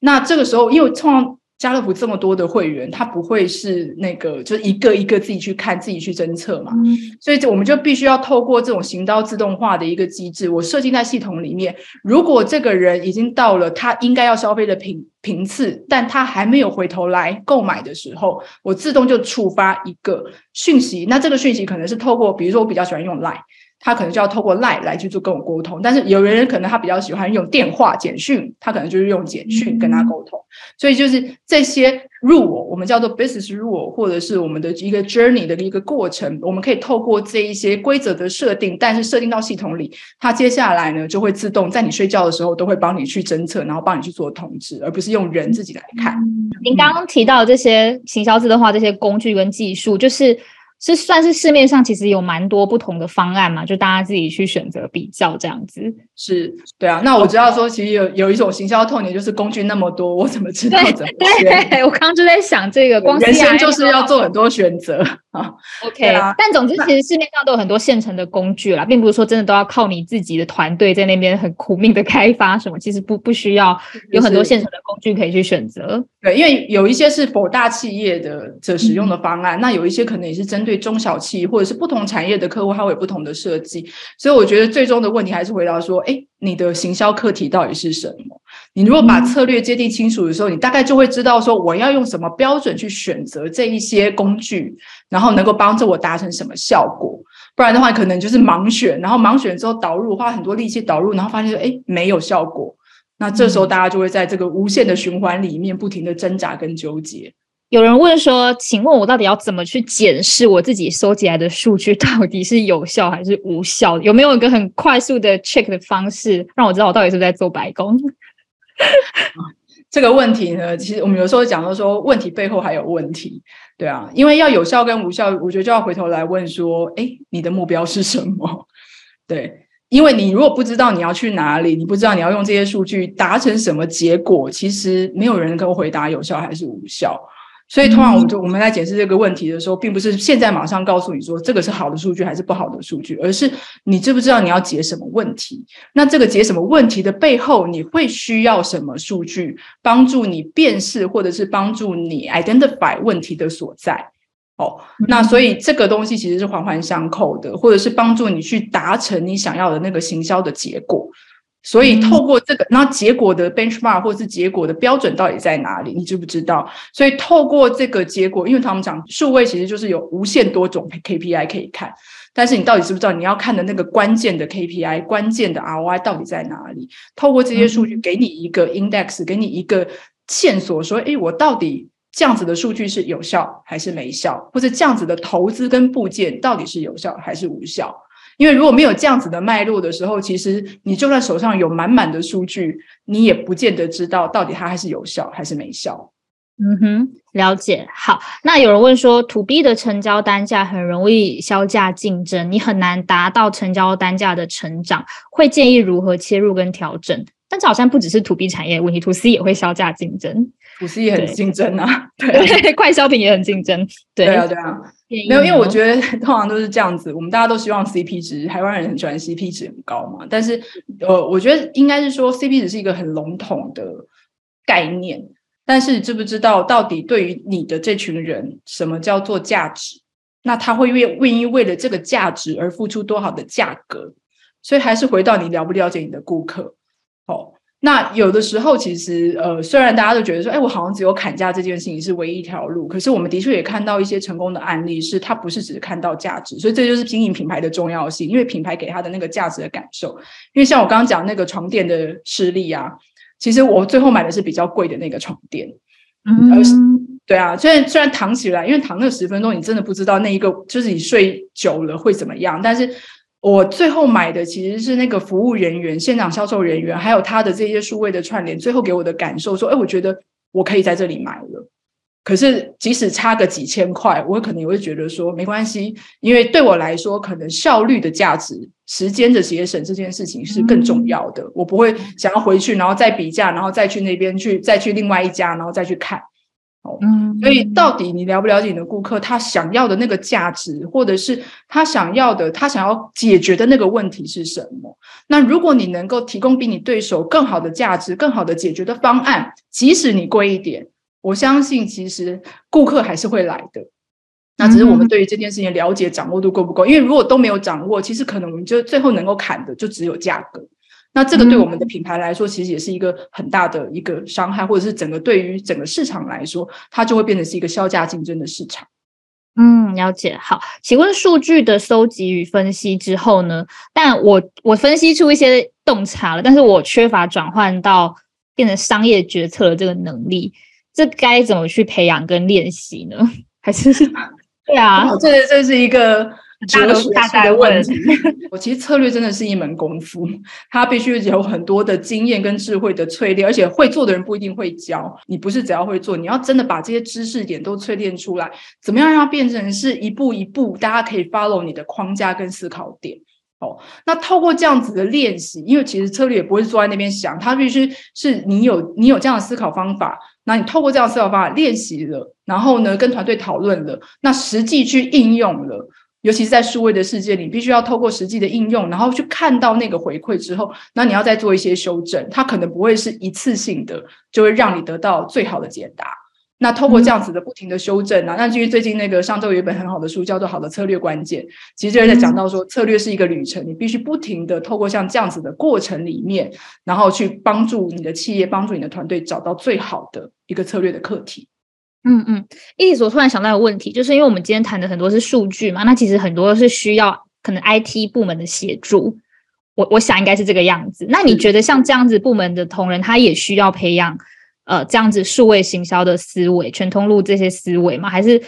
那这个时候，因为创家乐福这么多的会员，他不会是那个就一个一个自己去看、自己去侦测嘛，所以我们就必须要透过这种行刀自动化的一个机制，我设计在系统里面。如果这个人已经到了他应该要消费的频频次，但他还没有回头来购买的时候，我自动就触发一个讯息。那这个讯息可能是透过，比如说我比较喜欢用 Line。他可能就要透过 Line 来去做跟我沟通，但是有人可能他比较喜欢用电话简讯，他可能就是用简讯跟他沟通。所以就是这些 rule，我们叫做 business rule，或者是我们的一个 journey 的一个过程，我们可以透过这一些规则的设定，但是设定到系统里，它接下来呢就会自动在你睡觉的时候都会帮你去侦测，然后帮你去做通知，而不是用人自己来看。您刚刚提到这些行销自动化这些工具跟技术，就是。是算是市面上其实有蛮多不同的方案嘛，就大家自己去选择比较这样子。是，对啊。那我知道说，其实有有一种行销痛点，就是工具那么多，我怎么知道怎么选？对，我刚刚就在想这个，光人生就是要做很多选择 啊。OK，但总之其实市面上都有很多现成的工具啦，并不是说真的都要靠你自己的团队在那边很苦命的开发什么，其实不不需要，有很多现成的工具可以去选择。对，因为有一些是否大企业的这使用的方案，那有一些可能也是针对中小企业或者是不同产业的客户，它会有不同的设计。所以我觉得最终的问题还是回到说，哎，你的行销课题到底是什么？你如果把策略界定清楚的时候，你大概就会知道说，我要用什么标准去选择这一些工具，然后能够帮助我达成什么效果。不然的话，可能就是盲选，然后盲选之后导入，花很多力气导入，然后发现说，哎，没有效果。那这时候大家就会在这个无限的循环里面不停的挣扎跟纠结。有人问说：“请问我到底要怎么去检视我自己收集来的数据到底是有效还是无效？有没有一个很快速的 check 的方式，让我知道我到底是不是在做白工？” 这个问题呢，其实我们有时候讲到说，问题背后还有问题，对啊，因为要有效跟无效，我觉得就要回头来问说：“哎，你的目标是什么？” 对。因为你如果不知道你要去哪里，你不知道你要用这些数据达成什么结果，其实没有人能够回答有效还是无效。所以通常我们就我们在解释这个问题的时候，并不是现在马上告诉你说这个是好的数据还是不好的数据，而是你知不知道你要解什么问题？那这个解什么问题的背后，你会需要什么数据帮助你辨识，或者是帮助你 identify 问题的所在？哦，那所以这个东西其实是环环相扣的，或者是帮助你去达成你想要的那个行销的结果。所以透过这个，那结果的 benchmark 或是结果的标准到底在哪里？你知不知道？所以透过这个结果，因为他们讲数位其实就是有无限多种 KPI 可以看，但是你到底知不知道你要看的那个关键的 KPI、关键的 ROI 到底在哪里？透过这些数据给你一个 index，给你一个线索，说，哎，我到底。这样子的数据是有效还是没效，或者这样子的投资跟部件到底是有效还是无效？因为如果没有这样子的脉络的时候，其实你就算手上有满满的数据，你也不见得知道到底它还是有效还是没效。嗯哼，了解。好，那有人问说，to B 的成交单价很容易销价竞争，你很难达到成交单价的成长，会建议如何切入跟调整？但这好像不只是 to B 产业问题，to C 也会销价竞争，to C 也很竞争啊，对，快消品也很竞争，对啊，对啊，没有，因为我觉得 通常都是这样子，我们大家都希望 CP 值，台湾人很喜欢 CP 值很高嘛，但是呃，我觉得应该是说 CP 值是一个很笼统的概念。但是知不知道到底对于你的这群人，什么叫做价值？那他会愿愿意为了这个价值而付出多少的价格？所以还是回到你了不了解你的顾客。哦，那有的时候其实呃，虽然大家都觉得说，哎，我好像只有砍价这件事情是唯一一条路，可是我们的确也看到一些成功的案例，是它不是只是看到价值，所以这就是经营品牌的重要性，因为品牌给他的那个价值的感受。因为像我刚刚讲那个床垫的事例啊。其实我最后买的是比较贵的那个床垫，嗯，对啊，虽然虽然躺起来，因为躺那十分钟，你真的不知道那一个就是你睡久了会怎么样。但是我最后买的其实是那个服务人员、现场销售人员，还有他的这些数位的串联，最后给我的感受说，哎，我觉得我可以在这里买了。可是，即使差个几千块，我可能也会觉得说没关系，因为对我来说，可能效率的价值、时间的节省这件事情是更重要的。我不会想要回去，然后再比价，然后再去那边去，再去另外一家，然后再去看。哦，所以到底你了不了解你的顾客，他想要的那个价值，或者是他想要的，他想要解决的那个问题是什么？那如果你能够提供比你对手更好的价值、更好的解决的方案，即使你贵一点。我相信，其实顾客还是会来的。那只是我们对于这件事情了解、掌握度够不够？因为如果都没有掌握，其实可能我们就最后能够砍的就只有价格。那这个对我们的品牌来说，其实也是一个很大的一个伤害，或者是整个对于整个市场来说，它就会变成是一个销价竞争的市场。嗯，了解。好，请问数据的收集与分析之后呢？但我我分析出一些洞察了，但是我缺乏转换到变成商业决策的这个能力。这该怎么去培养跟练习呢？还是 对啊，这这是一个哲学的问题。我其实策略真的是一门功夫，它必须有很多的经验跟智慧的淬炼，而且会做的人不一定会教。你不是只要会做，你要真的把这些知识点都淬炼出来，怎么样让它变成是一步一步，大家可以 follow 你的框架跟思考点。哦，那透过这样子的练习，因为其实策略也不会坐在那边想，它必须是你有你有这样的思考方法，那你透过这样思考方法练习了，然后呢跟团队讨论了，那实际去应用了，尤其是在数位的世界里，必须要透过实际的应用，然后去看到那个回馈之后，那你要再做一些修正，它可能不会是一次性的，就会让你得到最好的解答。那透过这样子的不停的修正啊，那至于最近那个上周有一本很好的书叫做《好的策略关键》，其实就是在讲到说策略是一个旅程，你必须不停的透过像这样子的过程里面，然后去帮助你的企业、帮助你的团队找到最好的一个策略的课题。嗯嗯，一直我突然想到个问题，就是因为我们今天谈的很多是数据嘛，那其实很多是需要可能 IT 部门的协助，我我想应该是这个样子。那你觉得像这样子部门的同仁，他也需要培养？呃，这样子数位行销的思维，全通路这些思维吗？还是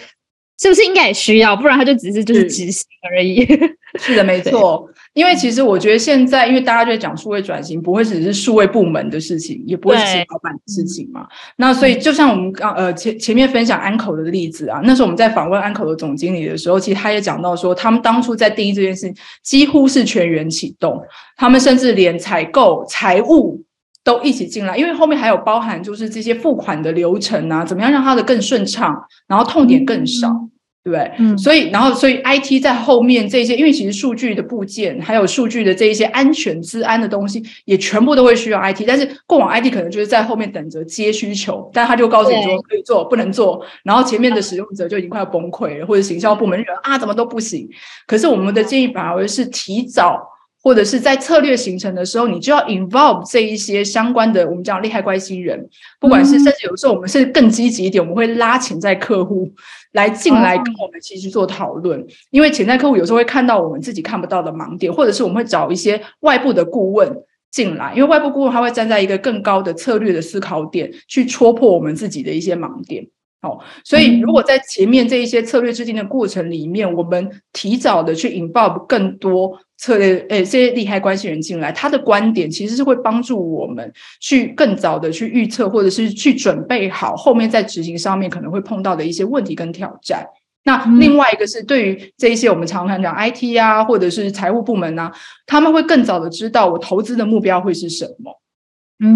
是不是应该也需要？不然他就只是就是执行而已。是的，没错。因为其实我觉得现在，因为大家就在讲数位转型，不会只是数位部门的事情，也不会是老板的事情嘛。那所以，就像我们刚呃前前面分享安口的例子啊，那时候我们在访问安口的总经理的时候，其实他也讲到说，他们当初在定义这件事，几乎是全员启动，他们甚至连采购、财务。都一起进来，因为后面还有包含就是这些付款的流程啊，怎么样让它的更顺畅，然后痛点更少，对不对？嗯，所以然后所以 IT 在后面这些，因为其实数据的部件还有数据的这一些安全、治安的东西，也全部都会需要 IT。但是过往 IT 可能就是在后面等着接需求，但他就告诉你说可以做，不能做，然后前面的使用者就已经快要崩溃了，或者行销部门人啊怎么都不行。可是我们的建议反而是提早。或者是在策略形成的时候，你就要 involve 这一些相关的，我们讲利害关系人，不管是甚至有时候我们是更积极一点，我们会拉潜在客户来进来跟我们继续做讨论，因为潜在客户有时候会看到我们自己看不到的盲点，或者是我们会找一些外部的顾问进来，因为外部顾问他会站在一个更高的策略的思考点去戳破我们自己的一些盲点。哦，所以如果在前面这一些策略制定的过程里面，我们提早的去 involve 更多策略，诶，这些利害关系人进来，他的观点其实是会帮助我们去更早的去预测，或者是去准备好后面在执行上面可能会碰到的一些问题跟挑战。那另外一个是对于这一些我们常常讲 IT 啊，或者是财务部门啊，他们会更早的知道我投资的目标会是什么。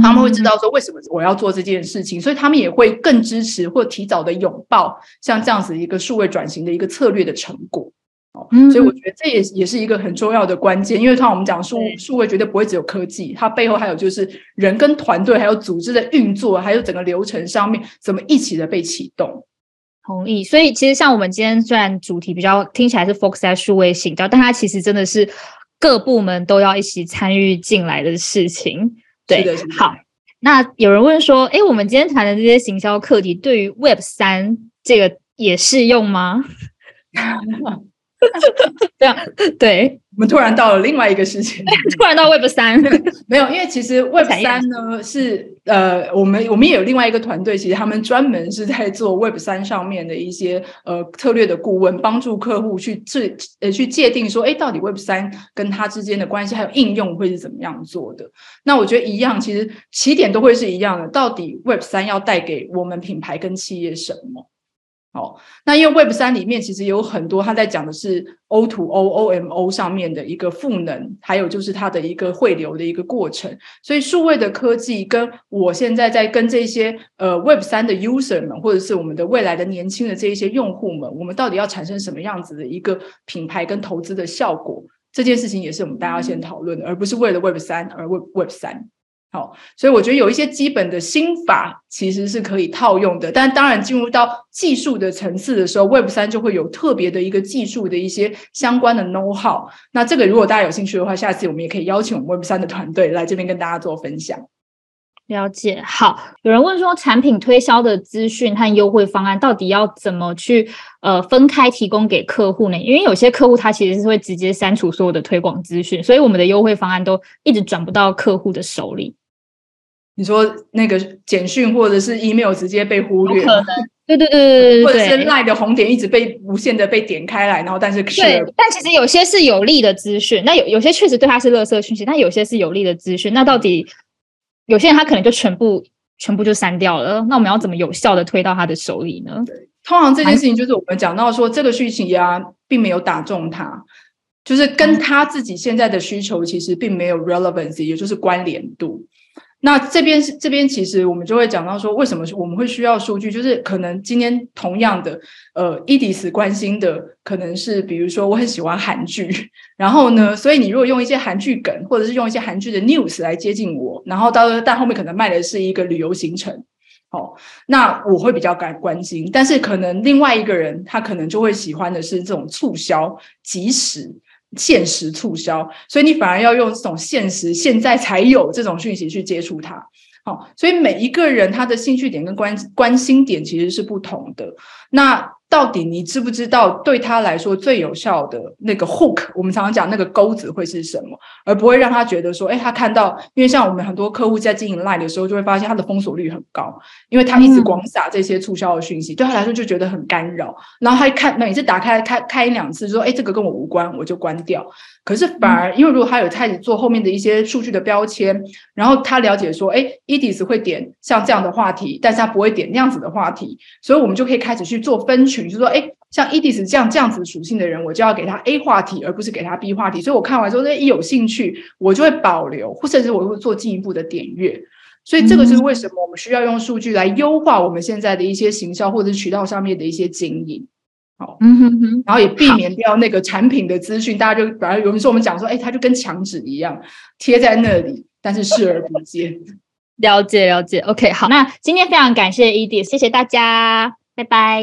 他们会知道说为什么我要做这件事情，所以他们也会更支持或提早的拥抱像这样子一个数位转型的一个策略的成果。哦，所以我觉得这也也是一个很重要的关键，因为像我们讲数数位绝对不会只有科技，它背后还有就是人跟团队，还有组织的运作，还有整个流程上面怎么一起的被启动。同意。所以其实像我们今天虽然主题比较听起来是 focus 在数位行销，但它其实真的是各部门都要一起参与进来的事情。对，好。那有人问说，哎，我们今天谈的这些行销课题，对于 Web 三这个也适用吗？这样对。我们突然到了另外一个事情，突然到 Web 三 没有，因为其实 Web 三呢是呃，我们我们也有另外一个团队，其实他们专门是在做 Web 三上面的一些呃策略的顾问，帮助客户去制呃去界定说，哎，到底 Web 三跟它之间的关系还有应用会是怎么样做的？那我觉得一样，其实起点都会是一样的，到底 Web 三要带给我们品牌跟企业什么？哦，那因为 Web 三里面其实有很多，他在讲的是 O to O、O M O 上面的一个赋能，还有就是它的一个汇流的一个过程。所以数位的科技跟我现在在跟这些呃 Web 三的 user 们，或者是我们的未来的年轻的这一些用户们，我们到底要产生什么样子的一个品牌跟投资的效果？这件事情也是我们大家先讨论的，而不是为了 Web 三而 Web Web 三。好，所以我觉得有一些基本的心法其实是可以套用的，但当然进入到技术的层次的时候，Web 三就会有特别的一个技术的一些相关的 know how。那这个如果大家有兴趣的话，下次我们也可以邀请我们 Web 三的团队来这边跟大家做分享。了解，好，有人问说产品推销的资讯和优惠方案到底要怎么去呃分开提供给客户呢？因为有些客户他其实是会直接删除所有的推广资讯，所以我们的优惠方案都一直转不到客户的手里。你说那个简讯或者是 email 直接被忽略，可能对对对对对，或者是 line 的红点一直被无限的被点开来，然后但是对，但其实有些是有利的资讯，那有有些确实对他是垃圾讯息，但有些是有利的资讯，那到底有些人他可能就全部全部就删掉了，那我们要怎么有效的推到他的手里呢？通常这件事情就是我们讲到说这个讯息啊，并没有打中他，就是跟他自己现在的需求其实并没有 relevancy，也就是关联度。那这边是这边，其实我们就会讲到说，为什么我们会需要数据？就是可能今天同样的，呃，伊迪斯关心的可能是，比如说我很喜欢韩剧，然后呢，所以你如果用一些韩剧梗，或者是用一些韩剧的 news 来接近我，然后到但后面可能卖的是一个旅游行程，哦，那我会比较感关心。但是可能另外一个人，他可能就会喜欢的是这种促销，即时。限时促销，所以你反而要用这种限时、现在才有这种讯息去接触它。好，所以每一个人他的兴趣点跟关关心点其实是不同的。那到底你知不知道对他来说最有效的那个 hook？我们常常讲那个钩子会是什么，而不会让他觉得说，哎，他看到，因为像我们很多客户在经营 line 的时候，就会发现他的封锁率很高，因为他一直广撒这些促销的讯息，对他来说就觉得很干扰。然后他看每次打开开开一两次，说，哎，这个跟我无关，我就关掉。可是反而，因为如果他有开始做后面的一些数据的标签，然后他了解说，哎，Edis 会点像这样的话题，但是他不会点那样子的话题，所以我们就可以开始去做分群，就说，哎，像 Edis 这样这样子属性的人，我就要给他 A 话题，而不是给他 B 话题。所以我看完之后，一有兴趣，我就会保留，或甚至我会做进一步的点阅。所以这个就是为什么我们需要用数据来优化我们现在的一些行销或者渠道上面的一些经营。好，嗯哼哼，然后也避免掉那个产品的资讯，大家就反而有人说我们讲说，哎，它就跟墙纸一样贴在那里，但是视而不见。了解了解，OK，好，那今天非常感谢 ED，谢谢大家，拜拜。